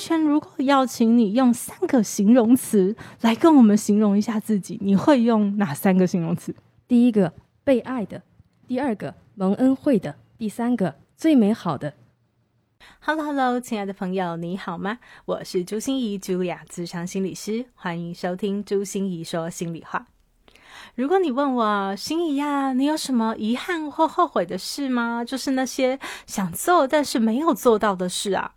璇，如果要请你用三个形容词来跟我们形容一下自己，你会用哪三个形容词？第一个被爱的，第二个蒙恩惠的，第三个最美好的。Hello，Hello，亲爱的朋友，你好吗？我是朱心怡，Julia，智商心理师，欢迎收听朱心怡说心里话。如果你问我心怡呀，你有什么遗憾或后悔的事吗？就是那些想做但是没有做到的事啊。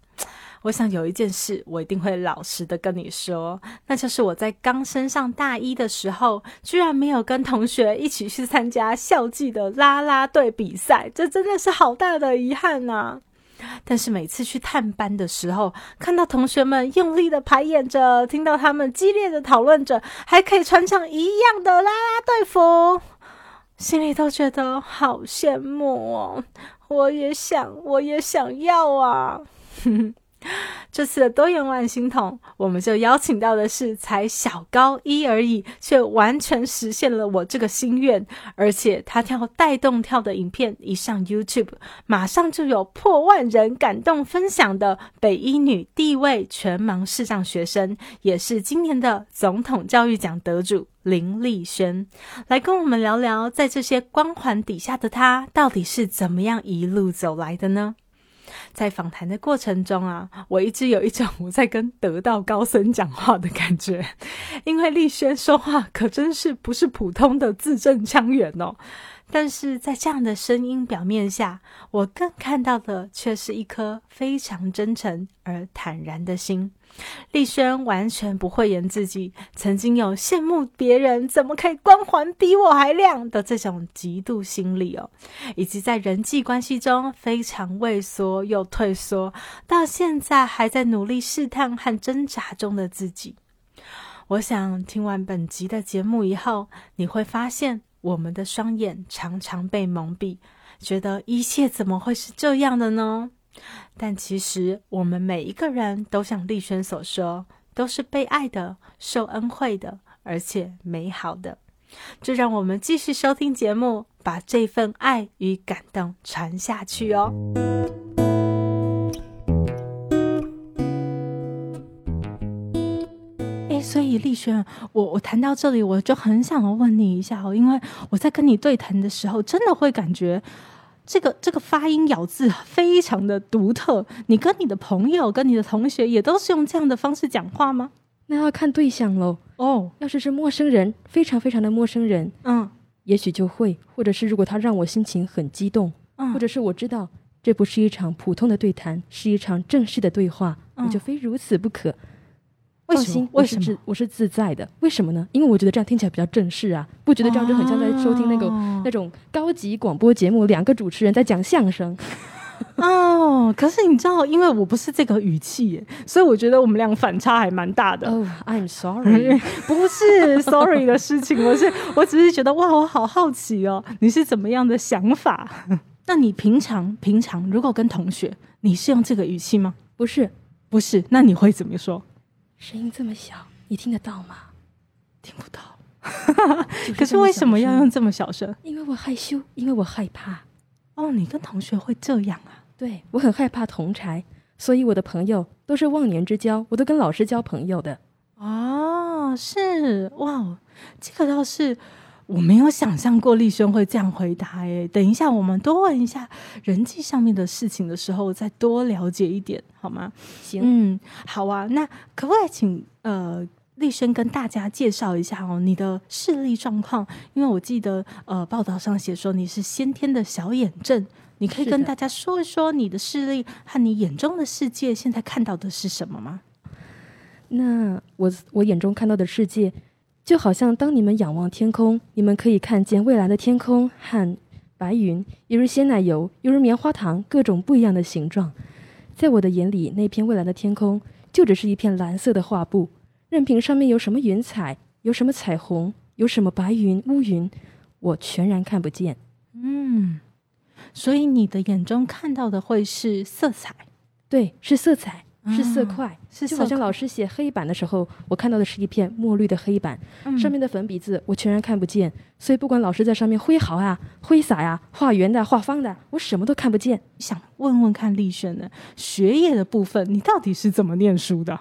我想有一件事，我一定会老实的跟你说，那就是我在刚升上大一的时候，居然没有跟同学一起去参加校际的啦啦队比赛，这真的是好大的遗憾呐！但是每次去探班的时候，看到同学们用力的排演着，听到他们激烈的讨论着，还可以穿上一样的啦啦队服，心里都觉得好羡慕哦！我也想，我也想要啊！这次的多元万星筒，我们就邀请到的是才小高一而已，却完全实现了我这个心愿。而且他跳带动跳的影片一上 YouTube，马上就有破万人感动分享的北一女第一位全盲视障学生，也是今年的总统教育奖得主林丽轩，来跟我们聊聊，在这些光环底下的她，到底是怎么样一路走来的呢？在访谈的过程中啊，我一直有一种我在跟得道高僧讲话的感觉，因为丽轩说话可真是不是普通的字正腔圆哦。但是在这样的声音表面下，我更看到的却是一颗非常真诚而坦然的心。丽轩完全不会言自己曾经有羡慕别人怎么可以光环比我还亮的这种嫉妒心理哦，以及在人际关系中非常畏缩又退缩，到现在还在努力试探和挣扎中的自己。我想听完本集的节目以后，你会发现。我们的双眼常常被蒙蔽，觉得一切怎么会是这样的呢？但其实我们每一个人都像丽轩所说，都是被爱的、受恩惠的，而且美好的。就让我们继续收听节目，把这份爱与感动传下去哦。所以丽轩，我我谈到这里，我就很想要问你一下哦，因为我在跟你对谈的时候，真的会感觉这个这个发音咬字非常的独特。你跟你的朋友、跟你的同学也都是用这样的方式讲话吗？那要看对象喽。哦，要是是陌生人，非常非常的陌生人，嗯，也许就会；或者是如果他让我心情很激动，嗯，或者是我知道这不是一场普通的对谈，是一场正式的对话，我就非如此不可。放心，为什么我是自在的？为什么呢？因为我觉得这样听起来比较正式啊，不觉得这样就很像在收听那个那种高级广播节目，两个主持人在讲相声。哦，可是你知道，因为我不是这个语气，所以我觉得我们俩反差还蛮大的。哦，I'm sorry，不是 sorry 的事情，我是我只是觉得哇，我好好奇哦，你是怎么样的想法？那你平常平常如果跟同学，你是用这个语气吗？不是，不是，那你会怎么说？声音这么小，你听得到吗？听不到。可是为什么要用这么小声？因为我害羞，因为我害怕。哦，你跟同学会这样啊？对，我很害怕同柴，所以我的朋友都是忘年之交，我都跟老师交朋友的。哦，是哇，这个倒是。我没有想象过丽轩会这样回答诶，等一下我们多问一下人际上面的事情的时候，再多了解一点好吗？行，嗯，好啊。那可不可以请呃丽轩跟大家介绍一下哦你的视力状况？因为我记得呃报道上写说你是先天的小眼症，你可以跟大家说一说你的视力和你眼中的世界现在看到的是什么吗？那我我眼中看到的世界。就好像当你们仰望天空，你们可以看见蔚蓝的天空和白云，犹如鲜奶油，犹如棉花糖，各种不一样的形状。在我的眼里，那片蔚蓝的天空就只是一片蓝色的画布，任凭上面有什么云彩，有什么彩虹，有什么白云、乌云，我全然看不见。嗯，所以你的眼中看到的会是色彩，对，是色彩。是色块，就好像老师写黑板的时候，我看到的是一片墨绿的黑板，上面的粉笔字我全然看不见，所以不管老师在上面挥毫啊、挥洒呀、画圆的、画方的，我什么都看不见。想问问看丽轩呢，学业的部分你到底是怎么念书的？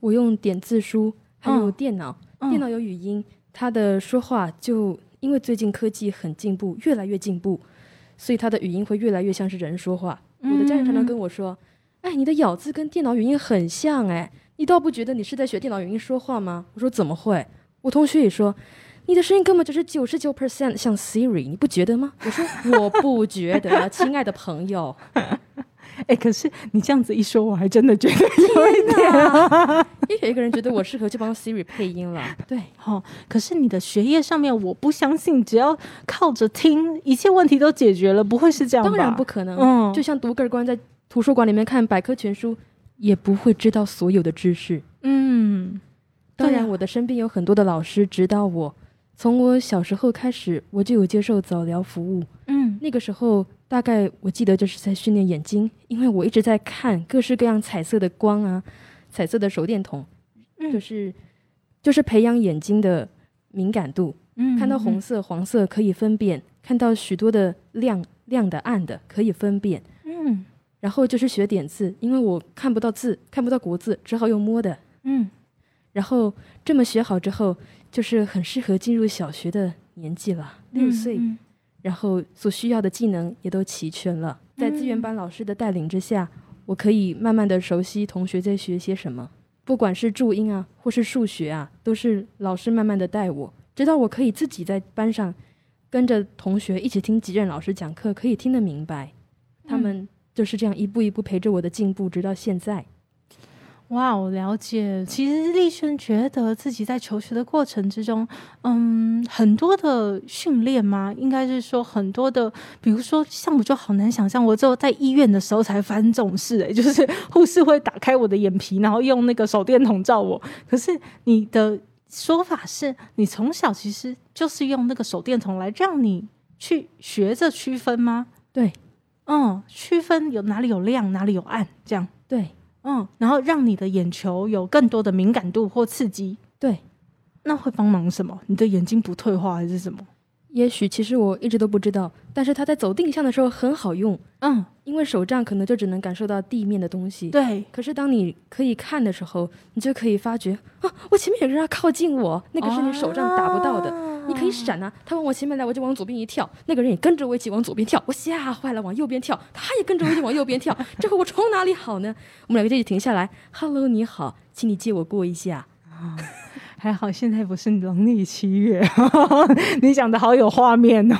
我用点字书，还有电脑，电脑有语音，他的说话就因为最近科技很进步，越来越进步，所以他的语音会越来越像是人说话。我的家人常常跟我说。哎，你的咬字跟电脑语音很像哎，你倒不觉得你是在学电脑语音说话吗？我说怎么会？我同学也说，你的声音根本就是九十九 percent 像 Siri，你不觉得吗？我说我不觉得，亲爱的朋友。哎，可是你这样子一说，我还真的觉得有一点。也有一个人觉得我适合去帮 Siri 配音了。对，好，可是你的学业上面，我不相信，只要靠着听，一切问题都解决了，不会是这样吧？当然不可能。嗯，就像独个儿关在。图书馆里面看百科全书，也不会知道所有的知识。嗯，当然，我的身边有很多的老师指导我。从我小时候开始，我就有接受早疗服务。嗯，那个时候大概我记得就是在训练眼睛，因为我一直在看各式各样彩色的光啊，彩色的手电筒，就是就是培养眼睛的敏感度。嗯，看到红色、黄色可以分辨，看到许多的亮亮的、暗的可以分辨。嗯。然后就是学点字，因为我看不到字，看不到国字，只好用摸的。嗯，然后这么学好之后，就是很适合进入小学的年纪了，六岁。然后所需要的技能也都齐全了，在资源班老师的带领之下，我可以慢慢的熟悉同学在学些什么，不管是注音啊，或是数学啊，都是老师慢慢的带我，直到我可以自己在班上跟着同学一起听几任老师讲课，可以听得明白，他们。就是这样一步一步陪着我的进步，直到现在。哇，我了解。其实丽轩觉得自己在求学的过程之中，嗯，很多的训练吗？应该是说很多的，比如说像我就好难想象，我只有在医院的时候才发生这种事。哎，就是 护士会打开我的眼皮，然后用那个手电筒照我。可是你的说法是你从小其实就是用那个手电筒来让你去学着区分吗？对。嗯，区分有哪里有亮，哪里有暗，这样对。嗯，然后让你的眼球有更多的敏感度或刺激，对。那会帮忙什么？你的眼睛不退化还是什么？也许其实我一直都不知道，但是它在走定向的时候很好用。嗯，因为手杖可能就只能感受到地面的东西。对。可是当你可以看的时候，你就可以发觉啊，我前面有个人要靠近我，那个是你手杖打不到的。你可以闪啊，他往我前面来，我就往左边一跳，那个人也跟着我一起往左边跳，我吓坏了，往右边跳，他也跟着我一起往右边跳，这回我从哪里好呢？我们两个就一起停下来，Hello，你好，请你借我过一下。还好现在不是农历七月，你讲的好有画面哦。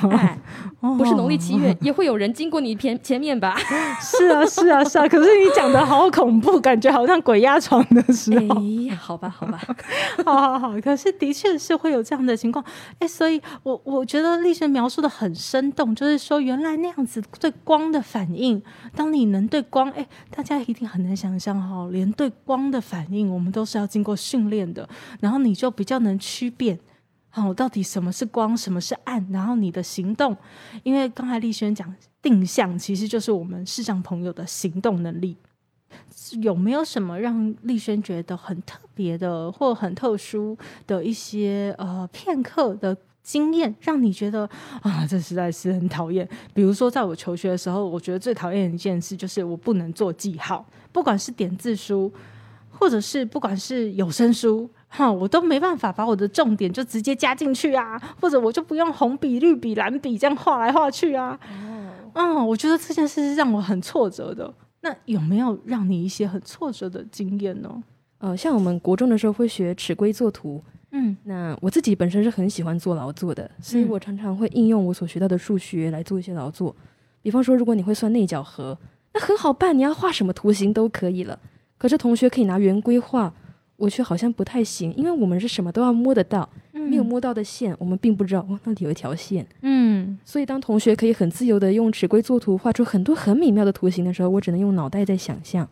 不是农历七月，也会有人经过你前前面吧？是啊，是啊，是啊。可是你讲的好恐怖，感觉好像鬼压床的时候。哎，好吧，好吧，好好好。可是的确是会有这样的情况。哎，所以我我觉得丽轩描述的很生动，就是说原来那样子对光的反应，当你能对光，哎，大家一定很难想象哈，连对光的反应，我们都是要经过训练的。然后你就比较能区辨。好，到底什么是光，什么是暗？然后你的行动，因为刚才丽轩讲定向，其实就是我们视障朋友的行动能力。有没有什么让丽轩觉得很特别的或很特殊的一些呃片刻的经验，让你觉得啊，这实在是很讨厌？比如说，在我求学的时候，我觉得最讨厌的一件事就是我不能做记号，不管是点字书，或者是不管是有声书。哈，我都没办法把我的重点就直接加进去啊，或者我就不用红笔、绿笔、蓝笔这样画来画去啊。哦，嗯，我觉得这件事是让我很挫折的。那有没有让你一些很挫折的经验呢？呃，像我们国中的时候会学尺规作图，嗯，那我自己本身是很喜欢做劳作的，所以我常常会应用我所学到的数学来做一些劳作。比方说，如果你会算内角和，那很好办，你要画什么图形都可以了。可是同学可以拿圆规画。我却好像不太行，因为我们是什么都要摸得到，没有摸到的线，我们并不知道哦，那里有一条线。嗯，所以当同学可以很自由的用尺规作图，画出很多很美妙的图形的时候，我只能用脑袋在想象，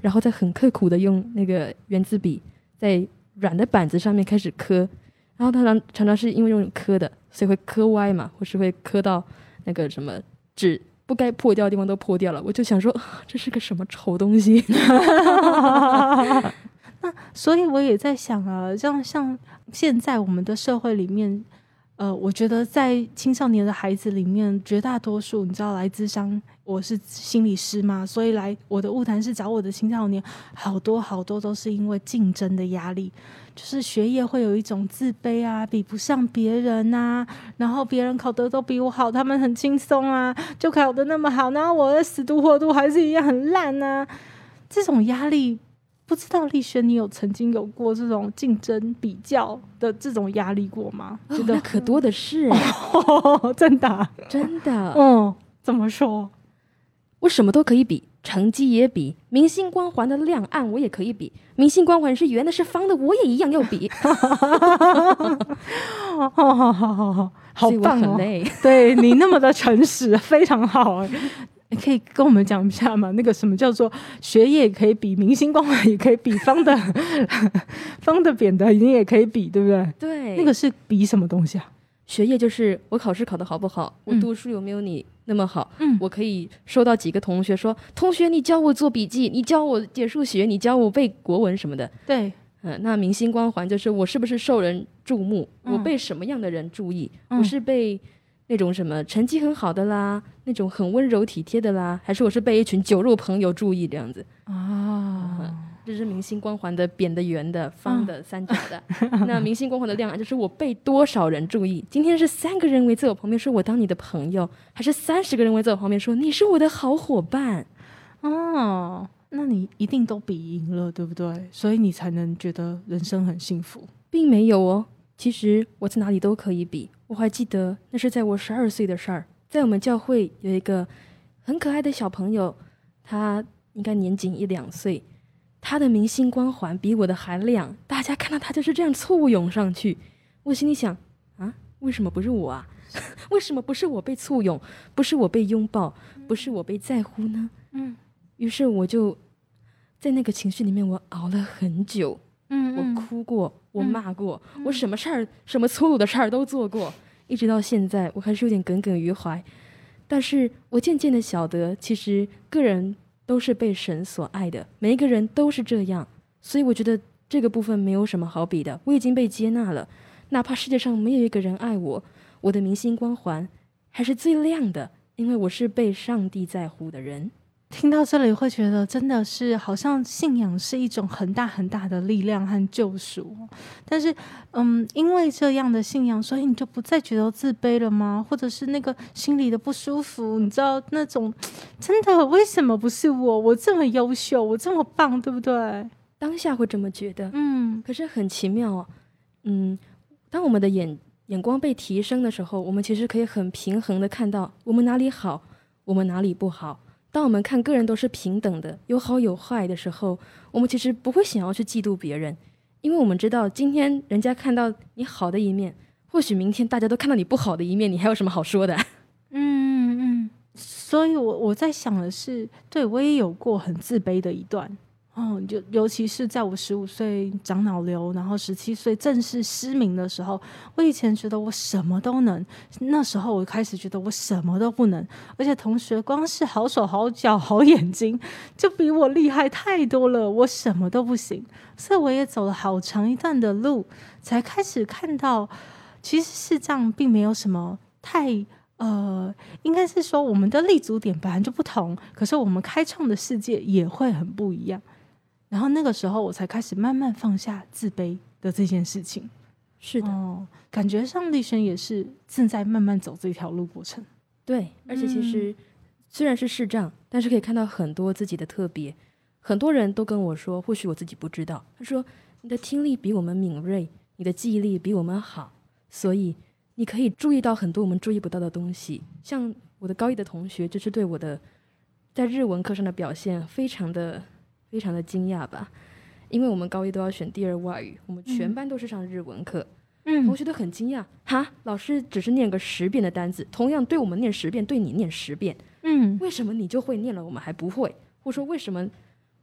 然后再很刻苦的用那个圆珠笔在软的板子上面开始刻，然后他常常常是因为用磕的，所以会磕歪嘛，或是会磕到那个什么纸不该破掉的地方都破掉了。我就想说，这是个什么丑东西？那所以我也在想啊，像像现在我们的社会里面。呃，我觉得在青少年的孩子里面，绝大多数你知道来自商，我是心理师嘛，所以来我的物谈是找我的青少年，好多好多都是因为竞争的压力，就是学业会有一种自卑啊，比不上别人呐，然后别人考得都比我好，他们很轻松啊，就考得那么好，然后我的死读活读还是一样很烂呐，这种压力。不知道丽轩，你有曾经有过这种竞争比较的这种压力过吗？觉得可多的是，真的，真的。嗯，怎么说？我什么都可以比，成绩也比，明星光环的亮暗我也可以比。明星光环是圆的，是方的，我也一样要比。好好好好好，好棒哦！对你那么的诚实，非常好。你可以跟我们讲一下吗？那个什么叫做学业可以比明星光环，也可以比方的、方的、扁的，你也可以比，对不对？对，那个是比什么东西啊？学业就是我考试考得好不好，我读书有没有你那么好？嗯，我可以收到几个同学说：“同学，你教我做笔记，你教我解数学，你教我背国文什么的。”对，嗯，那明星光环就是我是不是受人注目？我被什么样的人注意？我是被。那种什么成绩很好的啦，那种很温柔体贴的啦，还是我是被一群酒肉朋友注意这样子啊？这是明星光环的扁的、圆的、方的、三角的。那明星光环的亮啊就是我被多少人注意？今天是三个人围在我旁边说我当你的朋友，还是三十个人围在我旁边说你是我的好伙伴？哦，那你一定都比赢了，对不对？所以你才能觉得人生很幸福，并没有哦。其实我在哪里都可以比。我还记得那是在我十二岁的事儿，在我们教会有一个很可爱的小朋友，他应该年仅一两岁，他的明星光环比我的还亮，大家看到他就是这样簇拥上去。我心里想啊，为什么不是我啊？为什么不是我被簇拥，不是我被拥抱，不是我被在乎呢？嗯，于是我就在那个情绪里面，我熬了很久。嗯，我哭过，我骂过，我什么事儿，什么粗鲁的事儿都做过，一直到现在，我还是有点耿耿于怀。但是我渐渐的晓得，其实个人都是被神所爱的，每一个人都是这样，所以我觉得这个部分没有什么好比的。我已经被接纳了，哪怕世界上没有一个人爱我，我的明星光环还是最亮的，因为我是被上帝在乎的人。听到这里会觉得真的是好像信仰是一种很大很大的力量和救赎，但是，嗯，因为这样的信仰，所以你就不再觉得自卑了吗？或者是那个心里的不舒服？你知道那种真的为什么不是我？我这么优秀，我这么棒，对不对？当下会这么觉得，嗯。可是很奇妙哦，嗯，当我们的眼眼光被提升的时候，我们其实可以很平衡的看到我们哪里好，我们哪里不好。当我们看个人都是平等的，有好有坏的时候，我们其实不会想要去嫉妒别人，因为我们知道今天人家看到你好的一面，或许明天大家都看到你不好的一面，你还有什么好说的？嗯嗯，所以我我在想的是，对我也有过很自卑的一段。哦，就尤其是在我十五岁长脑瘤，然后十七岁正式失明的时候，我以前觉得我什么都能，那时候我开始觉得我什么都不能，而且同学光是好手好脚好眼睛就比我厉害太多了，我什么都不行。所以我也走了好长一段的路，才开始看到，其实是这样，并没有什么太呃，应该是说我们的立足点本来就不同，可是我们开创的世界也会很不一样。然后那个时候，我才开始慢慢放下自卑的这件事情。是的，感觉上立轩也是正在慢慢走这条路过程。对，而且其实虽然是视障，但是可以看到很多自己的特别。很多人都跟我说，或许我自己不知道。他说：“你的听力比我们敏锐，你的记忆力比我们好，所以你可以注意到很多我们注意不到的东西。”像我的高一的同学，就是对我的在日文课上的表现非常的。非常的惊讶吧，因为我们高一都要选第二外语，我们全班都是上日文课，嗯，同学都很惊讶，哈，老师只是念个十遍的单词，同样对我们念十遍，对你念十遍，嗯，为什么你就会念了，我们还不会？或者说为什么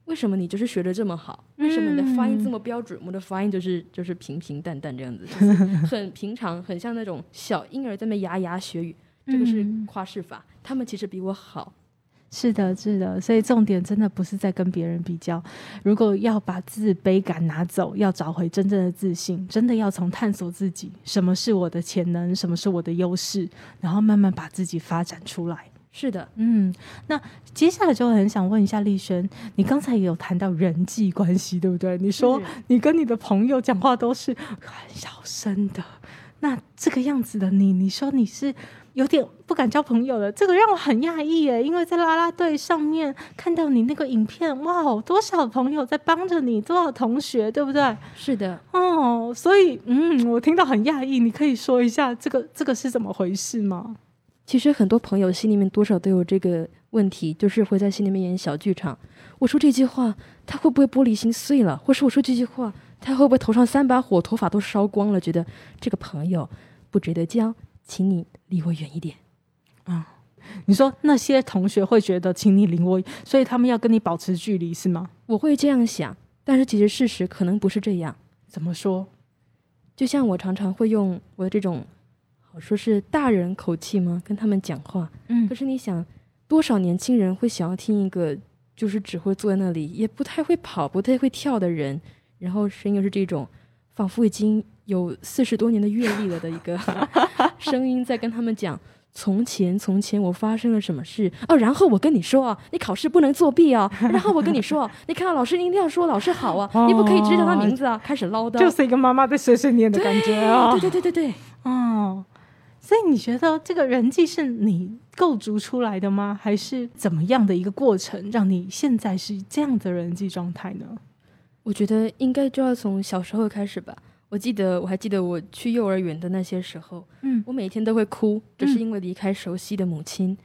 为什么你就是学的这么好？为什么你的发音这么标准？我的发音就是就是平平淡淡这样子，就是 很平常，很像那种小婴儿在那牙牙学语。这个是夸饰法，他们其实比我好。是的，是的，所以重点真的不是在跟别人比较。如果要把自卑感拿走，要找回真正的自信，真的要从探索自己，什么是我的潜能，什么是我的优势，然后慢慢把自己发展出来。是的，嗯，那接下来就很想问一下丽轩，你刚才也有谈到人际关系，对不对？你说你跟你的朋友讲话都是很小声的，那这个样子的你，你说你是有点不敢交朋友了，这个让我很讶异耶，因为在啦啦队上面看到你那个影片，哇，多少朋友在帮着你，多少同学，对不对？是的，哦，所以嗯，我听到很讶异，你可以说一下这个这个是怎么回事吗？其实很多朋友心里面多少都有这个问题，就是会在心里面演小剧场。我说这句话，他会不会玻璃心碎了？或是我说这句话，他会不会头上三把火，头发都烧光了？觉得这个朋友不值得交，请你离我远一点。啊，你说那些同学会觉得，请你离我，所以他们要跟你保持距离是吗？我会这样想，但是其实事实可能不是这样。怎么说？就像我常常会用我的这种。说是大人口气吗？跟他们讲话，嗯，可是你想，多少年轻人会想要听一个就是只会坐在那里，也不太会跑、不太会跳的人，然后声音又是这种，仿佛已经有四十多年的阅历了的一个 声音，在跟他们讲从前从前我发生了什么事哦，然后我跟你说啊，你考试不能作弊啊，然后我跟你说，你看到老师一定要说老师好啊，你不可以直接叫他名字啊，开始唠叨，就是一个妈妈在碎碎念的感觉啊，对对对对对，哦。所以你觉得这个人际是你构筑出来的吗？还是怎么样的一个过程，让你现在是这样的人际状态呢？我觉得应该就要从小时候开始吧。我记得，我还记得我去幼儿园的那些时候，嗯，我每天都会哭，就是因为离开熟悉的母亲。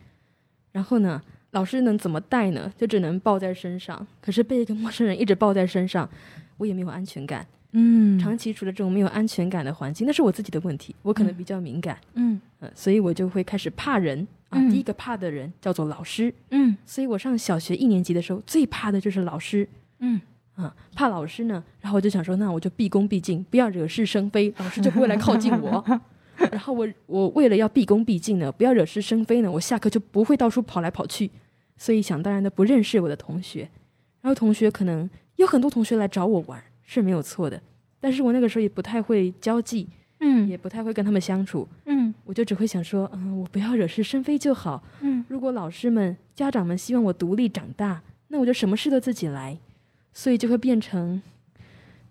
然后呢，老师能怎么带呢？就只能抱在身上。可是被一个陌生人一直抱在身上，我也没有安全感。嗯，长期处在这种没有安全感的环境，那是我自己的问题，我可能比较敏感，嗯所以我就会开始怕人啊。第一个怕的人叫做老师，嗯，所以我上小学一年级的时候，最怕的就是老师，嗯啊，怕老师呢，然后我就想说，那我就毕恭毕敬，不要惹是生非，老师就不会来靠近我。然后我我为了要毕恭毕敬呢，不要惹是生非呢，我下课就不会到处跑来跑去，所以想当然的不认识我的同学，然后同学可能有很多同学来找我玩。是没有错的，但是我那个时候也不太会交际，嗯，也不太会跟他们相处，嗯，我就只会想说，嗯，我不要惹是生非就好，嗯，如果老师们、家长们希望我独立长大，那我就什么事都自己来，所以就会变成，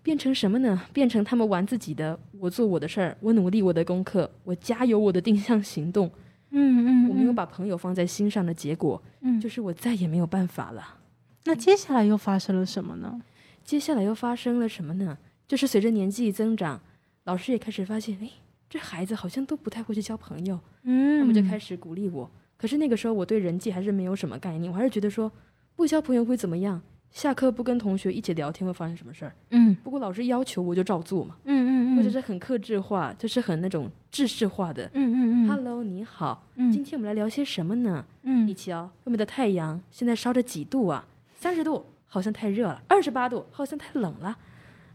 变成什么呢？变成他们玩自己的，我做我的事儿，我努力我的功课，我加油我的定向行动，嗯嗯，我没有把朋友放在心上的结果，嗯，就是我再也没有办法了。那接下来又发生了什么呢？接下来又发生了什么呢？就是随着年纪增长，老师也开始发现，哎，这孩子好像都不太会去交朋友。嗯，他们就开始鼓励我。可是那个时候我对人际还是没有什么概念，我还是觉得说不交朋友会怎么样？下课不跟同学一起聊天会发生什么事儿？嗯，不过老师要求我就照做嘛。嗯嗯嗯，或者是很克制化，就是很那种制式化的。嗯嗯嗯。Hello，你好。嗯。今天我们来聊些什么呢？嗯。一起哦。外面的太阳现在烧着几度啊？三十度。好像太热了，二十八度，好像太冷了，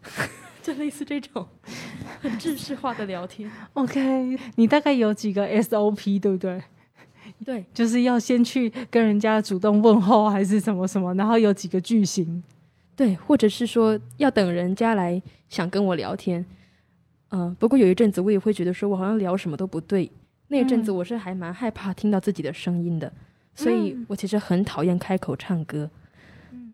就类似这种很制式化的聊天。OK，你大概有几个 SOP 对不对？对，就是要先去跟人家主动问候，还是什么什么，然后有几个句型。对，或者是说要等人家来想跟我聊天。嗯，不过有一阵子我也会觉得说我好像聊什么都不对。那一阵子我是还蛮害怕听到自己的声音的，所以我其实很讨厌开口唱歌。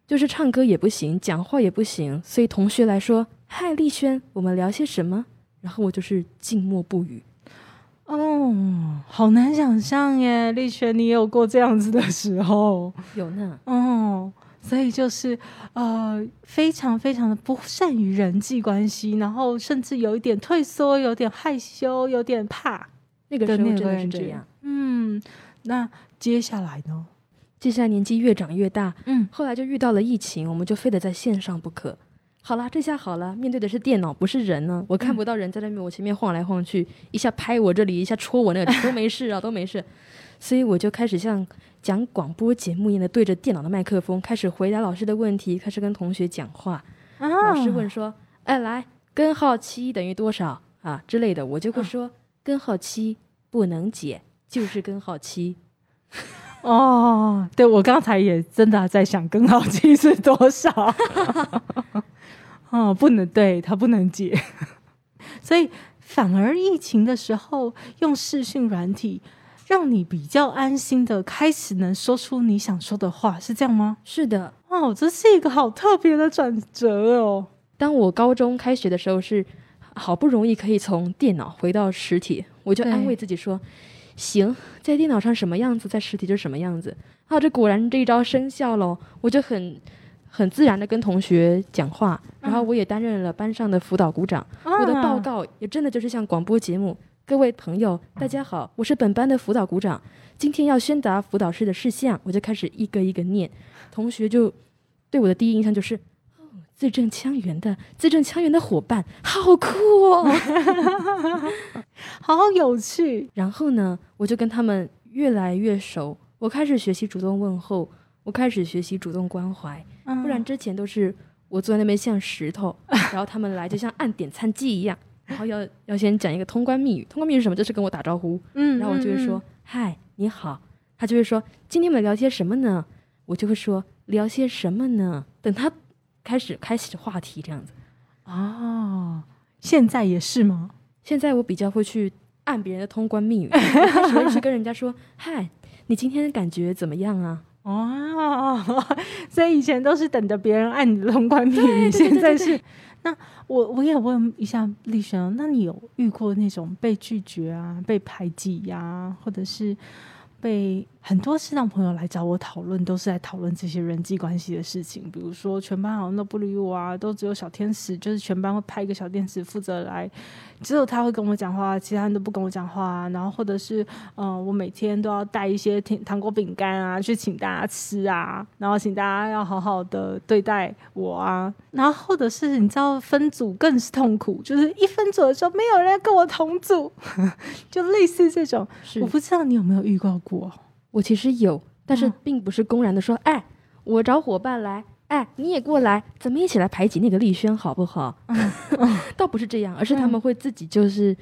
就是唱歌也不行，讲话也不行，所以同学来说：“嗨，丽轩，我们聊些什么？”然后我就是静默不语。哦，好难想象耶，丽轩，你有过这样子的时候？有呢。哦，所以就是呃，非常非常的不善于人际关系，然后甚至有一点退缩，有点害羞，有点怕。那个时候真的是这样。嗯，那接下来呢？接下来年纪越长越大，嗯，后来就遇到了疫情，我们就非得在线上不可。好啦，这下好了，面对的是电脑，不是人呢。我看不到人在那边我前面晃来晃去，一下拍我这里，一下戳我那里，都没事啊，都没事。所以我就开始像讲广播节目一样的对着电脑的麦克风，开始回答老师的问题，开始跟同学讲话。老师问说：“哎，来，根号七等于多少啊？”之类的，我就会说：“根号七不能解，就是根号七。”哦，对，我刚才也真的在想根号七是多少。哦，不能对他不能解，所以反而疫情的时候用视讯软体，让你比较安心的开始能说出你想说的话，是这样吗？是的，哦，这是一个好特别的转折哦。当我高中开学的时候，是好不容易可以从电脑回到实体，我就安慰自己说：“行，在电脑上什么样子，在实体就什么样子。”啊，这果然这一招生效了，我就很。很自然的跟同学讲话，然后我也担任了班上的辅导股长。我的报告也真的就是像广播节目。各位朋友，大家好，我是本班的辅导股长，今天要宣达辅导室的事项，我就开始一个一个念。同学就对我的第一印象就是，哦，字正腔圆的，字正腔圆的伙伴，好酷哦，好有趣。然后呢，我就跟他们越来越熟，我开始学习主动问候。我开始学习主动关怀，不然之前都是我坐在那边像石头，然后他们来就像按点餐机一样，然后要要先讲一个通关密语，通关密语是什么？就是跟我打招呼，嗯，然后我就会说嗨，你好，他就会说今天我们聊些什么呢？我就会说聊些什么呢？等他开始开始话题这样子。哦，现在也是吗？现在我比较会去按别人的通关密语，开始会去跟人家说 嗨，你今天感觉怎么样啊？哦，所以以前都是等着别人按你的通关密语，现在是那我我也问一下丽轩，那你有遇过那种被拒绝啊、被排挤呀，或者是？被很多适当朋友来找我讨论，都是在讨论这些人际关系的事情。比如说，全班好像都不理我啊，都只有小天使，就是全班会派一个小天使负责来，只有他会跟我讲话，其他人都不跟我讲话。然后或者是，嗯，我每天都要带一些甜糖果、饼干啊，去请大家吃啊，然后请大家要好好的对待我啊。然后或者是你知道分组更是痛苦，就是一分组的时候没有人跟我同组，就类似这种。我不知道你有没有遇到过。我我其实有，但是并不是公然的说，哎，我找伙伴来，哎，你也过来，咱们一起来排挤那个丽轩，好不好？倒不是这样，而是他们会自己就是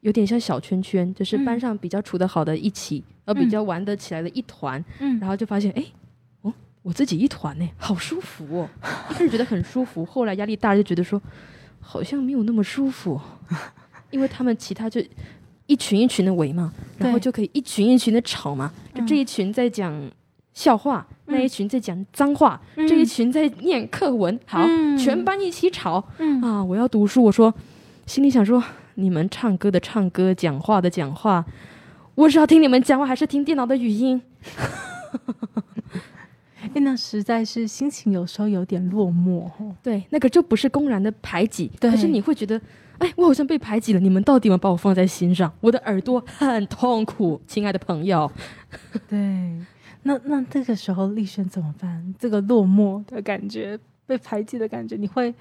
有点像小圈圈，就是班上比较处得好的一起，呃，比较玩得起来的一团，嗯，然后就发现，哎，哦，我自己一团呢，好舒服哦，一开始觉得很舒服，后来压力大就觉得说，好像没有那么舒服，因为他们其他就。一群一群的围嘛，然后就可以一群一群的吵嘛。就这一群在讲笑话，那一群在讲脏话，这一群在念课文。好，全班一起吵。啊，我要读书。我说，心里想说，你们唱歌的唱歌，讲话的讲话，我是要听你们讲话，还是听电脑的语音？哎，那实在是心情有时候有点落寞。对，那个就不是公然的排挤，可是你会觉得。哎，我好像被排挤了。你们到底有没有把我放在心上？我的耳朵很痛苦，亲爱的朋友。对，那那这个时候丽轩怎么办？这个落寞的感觉，被排挤的感觉，你会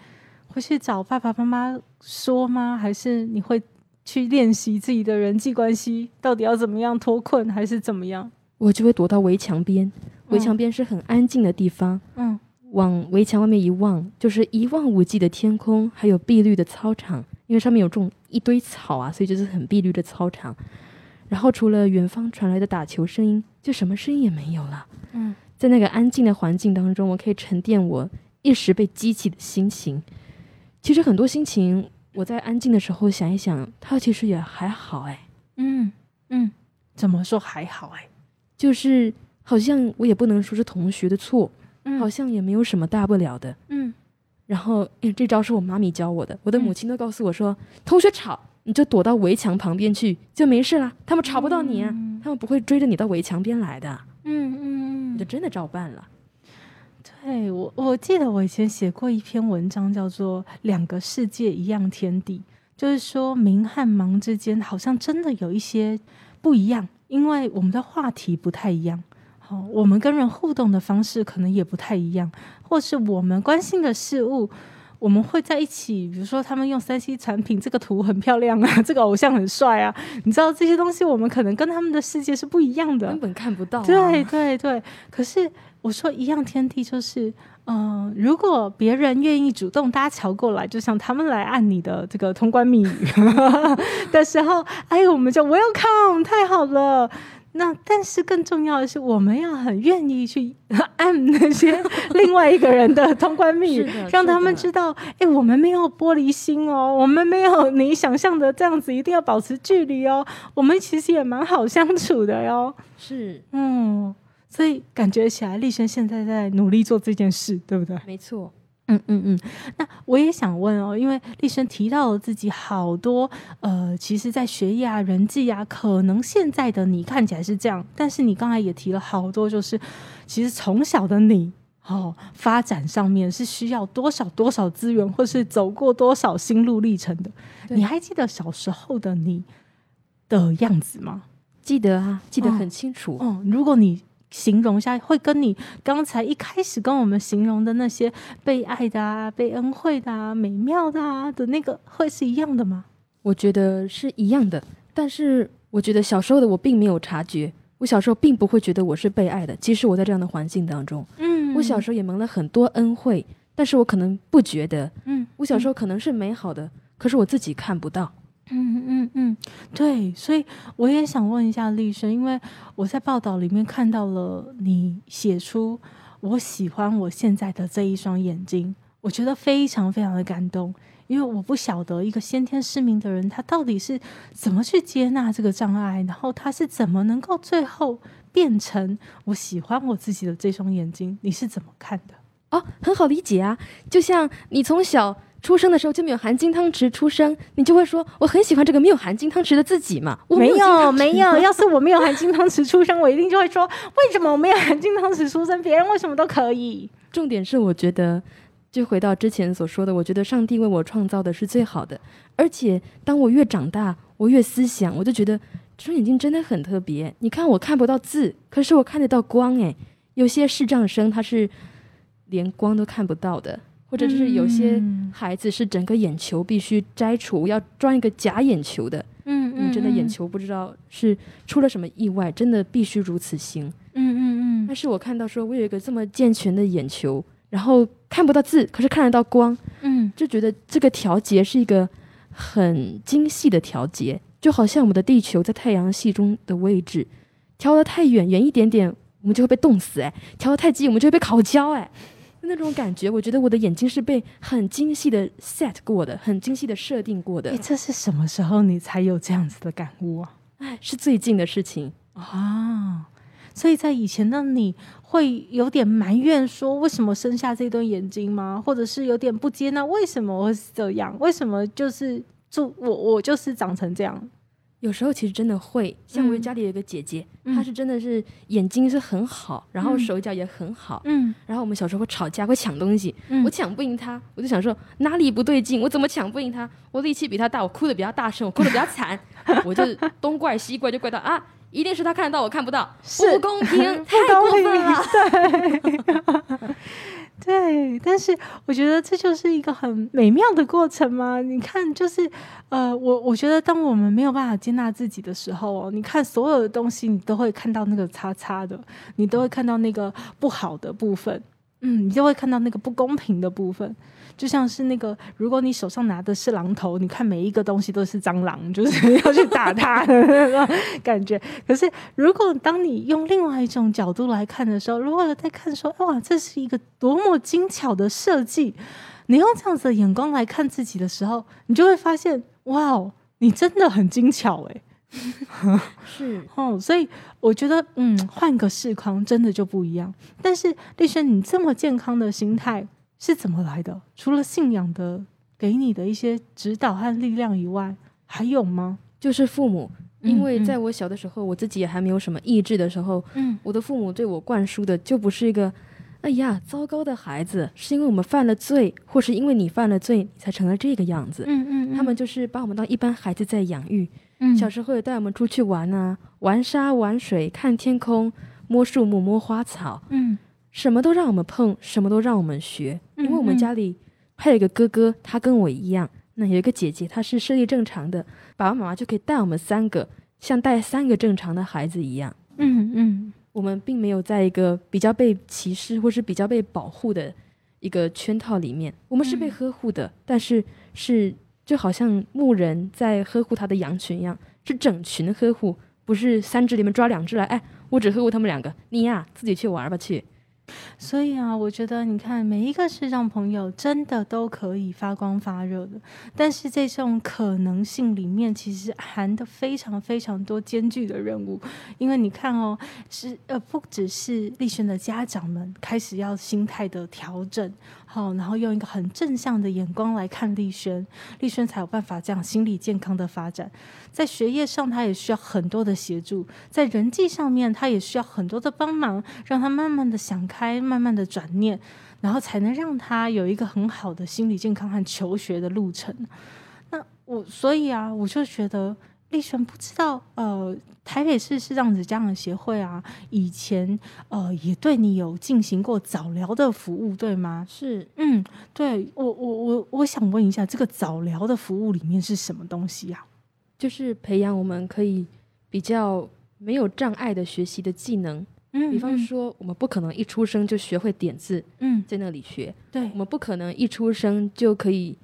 会去找爸爸妈妈说吗？还是你会去练习自己的人际关系？到底要怎么样脱困，还是怎么样？我就会躲到围墙边，围墙边是很安静的地方。嗯，往围墙外面一望，就是一望无际的天空，还有碧绿的操场。因为上面有种一堆草啊，所以就是很碧绿的操场。然后除了远方传来的打球声音，就什么声音也没有了。嗯，在那个安静的环境当中，我可以沉淀我一时被激起的心情。其实很多心情，我在安静的时候想一想，它其实也还好哎。嗯嗯，怎么说还好哎？就是好像我也不能说是同学的错，好像也没有什么大不了的。嗯。然后，这招是我妈咪教我的。我的母亲都告诉我说：“同学吵，你就躲到围墙旁边去，就没事了。他们吵不到你啊，他们不会追着你到围墙边来的。”嗯嗯，就真的照办了。对我，我记得我以前写过一篇文章，叫做《两个世界一样天地》，就是说明和盲之间好像真的有一些不一样，因为我们的话题不太一样。我们跟人互动的方式可能也不太一样，或是我们关心的事物，我们会在一起，比如说他们用三 C 产品，这个图很漂亮啊，这个偶像很帅啊，你知道这些东西，我们可能跟他们的世界是不一样的，根本看不到。对对对，可是我说一样天地就是。嗯，如果别人愿意主动搭桥过来，就像他们来按你的这个通关密语 的时候，哎，我们就 welcome，太好了。那但是更重要的是，我们要很愿意去 按那些 另外一个人的通关密语，让他们知道，哎，我们没有玻璃心哦，我们没有你想象的这样子，一定要保持距离哦，我们其实也蛮好相处的哟。是，嗯。所以感觉起来，丽轩现在在努力做这件事，对不对？没错，嗯嗯嗯。那我也想问哦，因为丽生提到了自己好多，呃，其实，在学业啊、人际啊，可能现在的你看起来是这样，但是你刚才也提了好多，就是其实从小的你，哦，发展上面是需要多少多少资源，或是走过多少心路历程的。你还记得小时候的你的样子吗？记得啊，记得很清楚。嗯，如果你。形容一下，会跟你刚才一开始跟我们形容的那些被爱的啊、被恩惠的啊、美妙的啊的那个，会是一样的吗？我觉得是一样的，但是我觉得小时候的我并没有察觉，我小时候并不会觉得我是被爱的。即使我在这样的环境当中，嗯，我小时候也蒙了很多恩惠，但是我可能不觉得，嗯，我小时候可能是美好的，可是我自己看不到。嗯嗯嗯，对，所以我也想问一下丽生，因为我在报道里面看到了你写出我喜欢我现在的这一双眼睛，我觉得非常非常的感动，因为我不晓得一个先天失明的人他到底是怎么去接纳这个障碍，然后他是怎么能够最后变成我喜欢我自己的这双眼睛，你是怎么看的？哦，很好理解啊，就像你从小。出生的时候就没有含金汤匙出生，你就会说我很喜欢这个没有含金汤匙的自己嘛？没有没有，要是我没有含金汤匙出生，我一定就会说为什么我没有含金汤匙出生，别人为什么都可以？重点是我觉得，就回到之前所说的，我觉得上帝为我创造的是最好的。而且当我越长大，我越思想，我就觉得这双眼睛真的很特别。你看我看不到字，可是我看得到光诶，有些视障生他是连光都看不到的。或者是有些孩子是整个眼球必须摘除，要装一个假眼球的。嗯嗯，真的眼球不知道是出了什么意外，真的必须如此行。嗯嗯嗯。但是我看到说，我有一个这么健全的眼球，然后看不到字，可是看得到光。嗯，就觉得这个调节是一个很精细的调节，就好像我们的地球在太阳系中的位置，调得太远，远一点点，我们就会被冻死；哎，调得太近，我们就会被烤焦。哎。那种感觉，我觉得我的眼睛是被很精细的 set 过的，很精细的设定过的。这是什么时候你才有这样子的感悟啊？哎，是最近的事情啊。所以在以前的你会有点埋怨，说为什么生下这对眼睛吗？或者是有点不接纳，为什么会是这样？为什么就是就我我就是长成这样？有时候其实真的会，像我家里有一个姐姐，她是真的是眼睛是很好，然后手脚也很好，嗯，然后我们小时候会吵架，会抢东西，我抢不赢她，我就想说哪里不对劲，我怎么抢不赢她？我力气比她大，我哭的比较大声，我哭的比较惨，我就东怪西怪，就怪到啊，一定是他看得到我看不到，不公平，太过分了，对。对，但是我觉得这就是一个很美妙的过程嘛。你看，就是呃，我我觉得当我们没有办法接纳自己的时候，你看所有的东西，你都会看到那个叉叉的，你都会看到那个不好的部分，嗯，你就会看到那个不公平的部分。就像是那个，如果你手上拿的是榔头，你看每一个东西都是蟑螂，就是要去打它的那种感觉。可是，如果当你用另外一种角度来看的时候，如果在看说，哇，这是一个多么精巧的设计，你用这样子的眼光来看自己的时候，你就会发现，哇哦，你真的很精巧哎。是哦，所以我觉得，嗯，换个视框真的就不一样。但是，丽轩，你这么健康的心态。是怎么来的？除了信仰的给你的一些指导和力量以外，还有吗？就是父母，因为在我小的时候，我自己也还没有什么意志的时候，嗯，我的父母对我灌输的就不是一个，哎呀，糟糕的孩子，是因为我们犯了罪，或是因为你犯了罪，你才成了这个样子。嗯嗯，他们就是把我们当一般孩子在养育。嗯，小时候也带我们出去玩啊，玩沙玩水，看天空，摸树木，摸花草。嗯。什么都让我们碰，什么都让我们学，因为我们家里还有一个哥哥，他跟我一样。那有一个姐姐，她是视力正常的，爸爸妈妈就可以带我们三个，像带三个正常的孩子一样。嗯嗯，我们并没有在一个比较被歧视或是比较被保护的一个圈套里面，我们是被呵护的，但是是就好像牧人在呵护他的羊群一样，是整群呵护，不是三只里面抓两只来，哎，我只呵护他们两个，你呀自己去玩吧去。所以啊，我觉得你看每一个视障朋友真的都可以发光发热的，但是这种可能性里面其实含的非常非常多艰巨的任务，因为你看哦，是呃不只是立轩的家长们开始要心态的调整，好，然后用一个很正向的眼光来看立轩，立轩才有办法这样心理健康的发展，在学业上他也需要很多的协助，在人际上面他也需要很多的帮忙，让他慢慢的想开。开慢慢的转念，然后才能让他有一个很好的心理健康和求学的路程。那我所以啊，我就觉得立璇不知道，呃，台北市是这样子家长协会啊，以前呃也对你有进行过早疗的服务，对吗？是，嗯，对我我我我想问一下，这个早疗的服务里面是什么东西呀？就是培养我们可以比较没有障碍的学习的技能。嗯，比方说，我们不可能一出生就学会点字，嗯，在那里学。对，我们不可能一出生就可以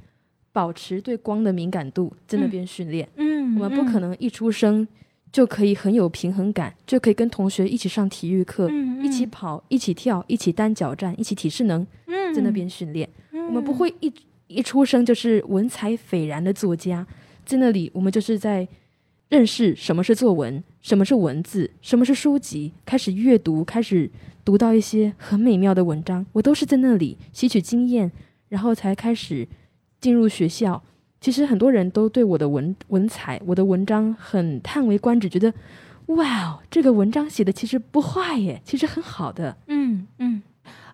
保持对光的敏感度，在那边训练。嗯，我们不可能一出生就可以很有平衡感，就可以跟同学一起上体育课，一起跑，一起跳，一起单脚站，一起体适能，在那边训练。我们不会一一出生就是文采斐然的作家，在那里我们就是在。认识什么是作文，什么是文字，什么是书籍，开始阅读，开始读到一些很美妙的文章，我都是在那里吸取经验，然后才开始进入学校。其实很多人都对我的文文采、我的文章很叹为观止，觉得哇，这个文章写的其实不坏耶，其实很好的。嗯嗯。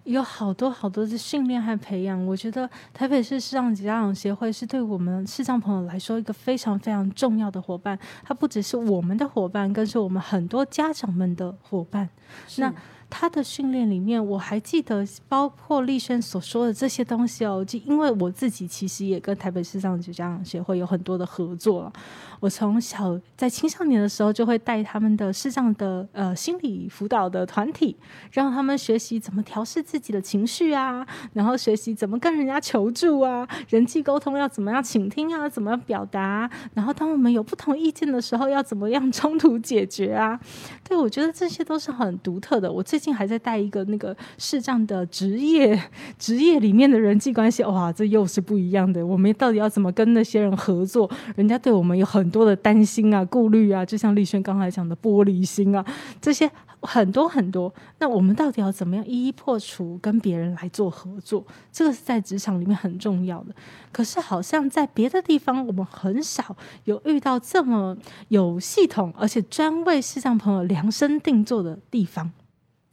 有好多好多的训练和培养，我觉得台北市视障家长协会是对我们视障朋友来说一个非常非常重要的伙伴。它不只是我们的伙伴，更是我们很多家长们的伙伴。那。他的训练里面，我还记得包括立轩所说的这些东西哦。就因为我自己其实也跟台北市障家长协会有很多的合作。我从小在青少年的时候就会带他们的视障的呃心理辅导的团体，让他们学习怎么调试自己的情绪啊，然后学习怎么跟人家求助啊，人际沟通要怎么样倾听啊，怎么样表达，然后当我们有不同意见的时候要怎么样冲突解决啊。对，我觉得这些都是很独特的。我最近还在带一个那个视障的职业，职业里面的人际关系，哇，这又是不一样的。我们到底要怎么跟那些人合作？人家对我们有很多的担心啊、顾虑啊，就像丽轩刚才讲的玻璃心啊，这些很多很多。那我们到底要怎么样一一破除，跟别人来做合作？这个是在职场里面很重要的。可是好像在别的地方，我们很少有遇到这么有系统，而且专为视障朋友量身定做的地方。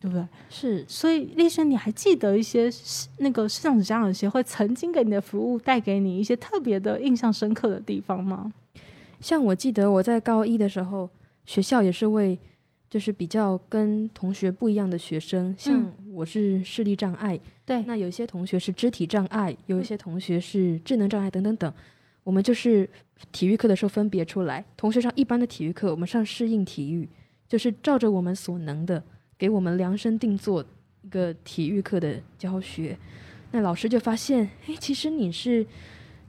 对不对？是，所以丽轩，你还记得一些那个市场家长协会曾经给你的服务带给你一些特别的印象深刻的地方吗？像我记得我在高一的时候，学校也是为就是比较跟同学不一样的学生，像我是视力障碍，对，那有一些同学是肢体障碍，有一些同学是智能障碍等等等，我们就是体育课的时候分别出来，同学上一般的体育课，我们上适应体育，就是照着我们所能的。给我们量身定做一个体育课的教学，那老师就发现，哎，其实你是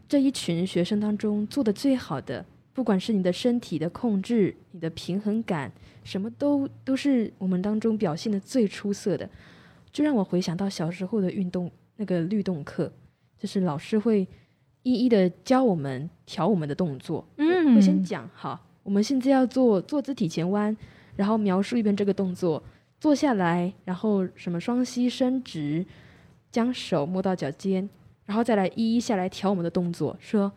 这一群学生当中做的最好的，不管是你的身体的控制、你的平衡感，什么都都是我们当中表现的最出色的，就让我回想到小时候的运动那个律动课，就是老师会一一的教我们调我们的动作，嗯，会先讲，好，我们现在要做坐姿体前弯，然后描述一遍这个动作。坐下来，然后什么双膝伸直，将手摸到脚尖，然后再来一一下来调我们的动作。说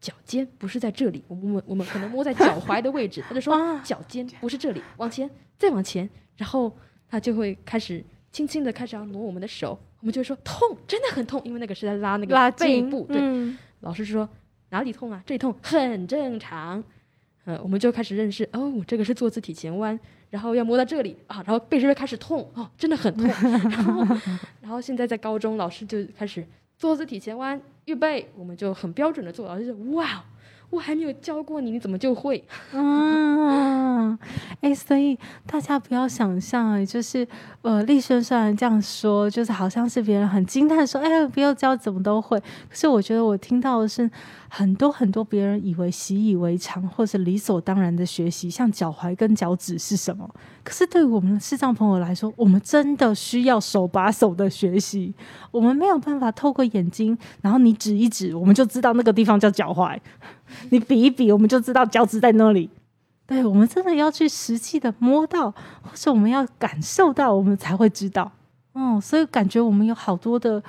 脚尖不是在这里，我们我们可能摸在脚踝的位置。他就说脚尖不是这里，往前再往前，然后他就会开始轻轻的开始要挪我们的手，我们就会说痛，真的很痛，因为那个是在拉那个背部。对，老师说哪里痛啊？这里痛很正常。呃，我们就开始认识哦，这个是坐姿体前弯。然后要摸到这里啊，然后背就会开始痛哦，真的很痛。然后，然后现在在高中，老师就开始坐姿体前弯，预备，我们就很标准的做，老师就哇。我还没有教过你，你怎么就会？嗯，哎，所以大家不要想象，就是呃，立轩虽然这样说，就是好像是别人很惊叹说，哎，不要教怎么都会。可是我觉得我听到的是很多很多别人以为习以为常或者理所当然的学习，像脚踝跟脚趾是什么？可是对于我们的视障朋友来说，我们真的需要手把手的学习。我们没有办法透过眼睛，然后你指一指，我们就知道那个地方叫脚踝。你比一比，我们就知道脚趾在那里。对，我们真的要去实际的摸到，或者我们要感受到，我们才会知道。哦，所以感觉我们有好多的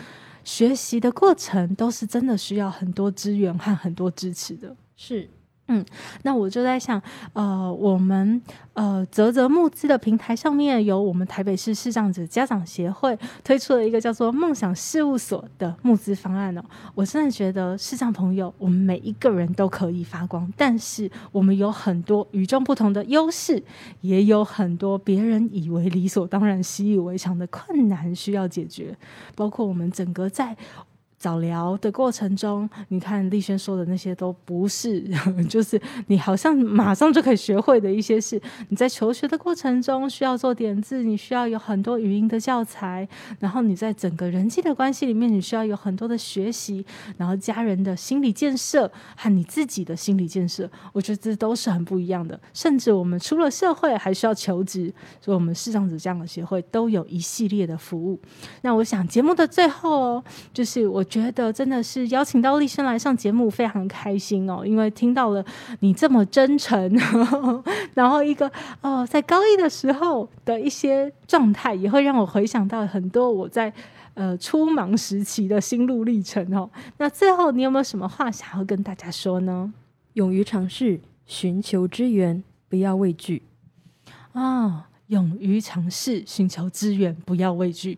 学习的过程，都是真的需要很多资源和很多支持的。是。嗯，那我就在想，呃，我们呃泽泽募资的平台上面有我们台北市视障者家长协会推出了一个叫做“梦想事务所”的募资方案哦。我真的觉得视障朋友，我们每一个人都可以发光，但是我们有很多与众不同的优势，也有很多别人以为理所当然、习以为常的困难需要解决，包括我们整个在。早疗的过程中，你看丽轩说的那些都不是，就是你好像马上就可以学会的一些事。你在求学的过程中需要做点字，你需要有很多语音的教材，然后你在整个人际的关系里面，你需要有很多的学习，然后家人的心理建设和你自己的心理建设，我觉得这都是很不一样的。甚至我们出了社会还需要求职，所以我们视障者家长协会都有一系列的服务。那我想节目的最后哦，就是我。觉得真的是邀请到立生来上节目非常开心哦，因为听到了你这么真诚，然后一个哦在高一的时候的一些状态，也会让我回想到很多我在呃初盲时期的心路历程哦。那最后你有没有什么话想要跟大家说呢？勇于尝试，寻求支援，不要畏惧啊。勇于尝试，寻求资源，不要畏惧。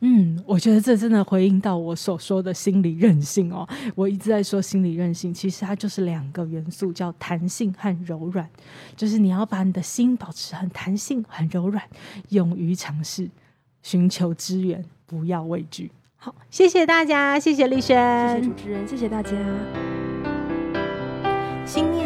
嗯，我觉得这真的回应到我所说的心理韧性哦。我一直在说心理韧性，其实它就是两个元素，叫弹性和柔软。就是你要把你的心保持很弹性、很柔软，勇于尝试，寻求资源，不要畏惧。好，谢谢大家，谢谢丽轩，谢谢主持人，谢谢大家。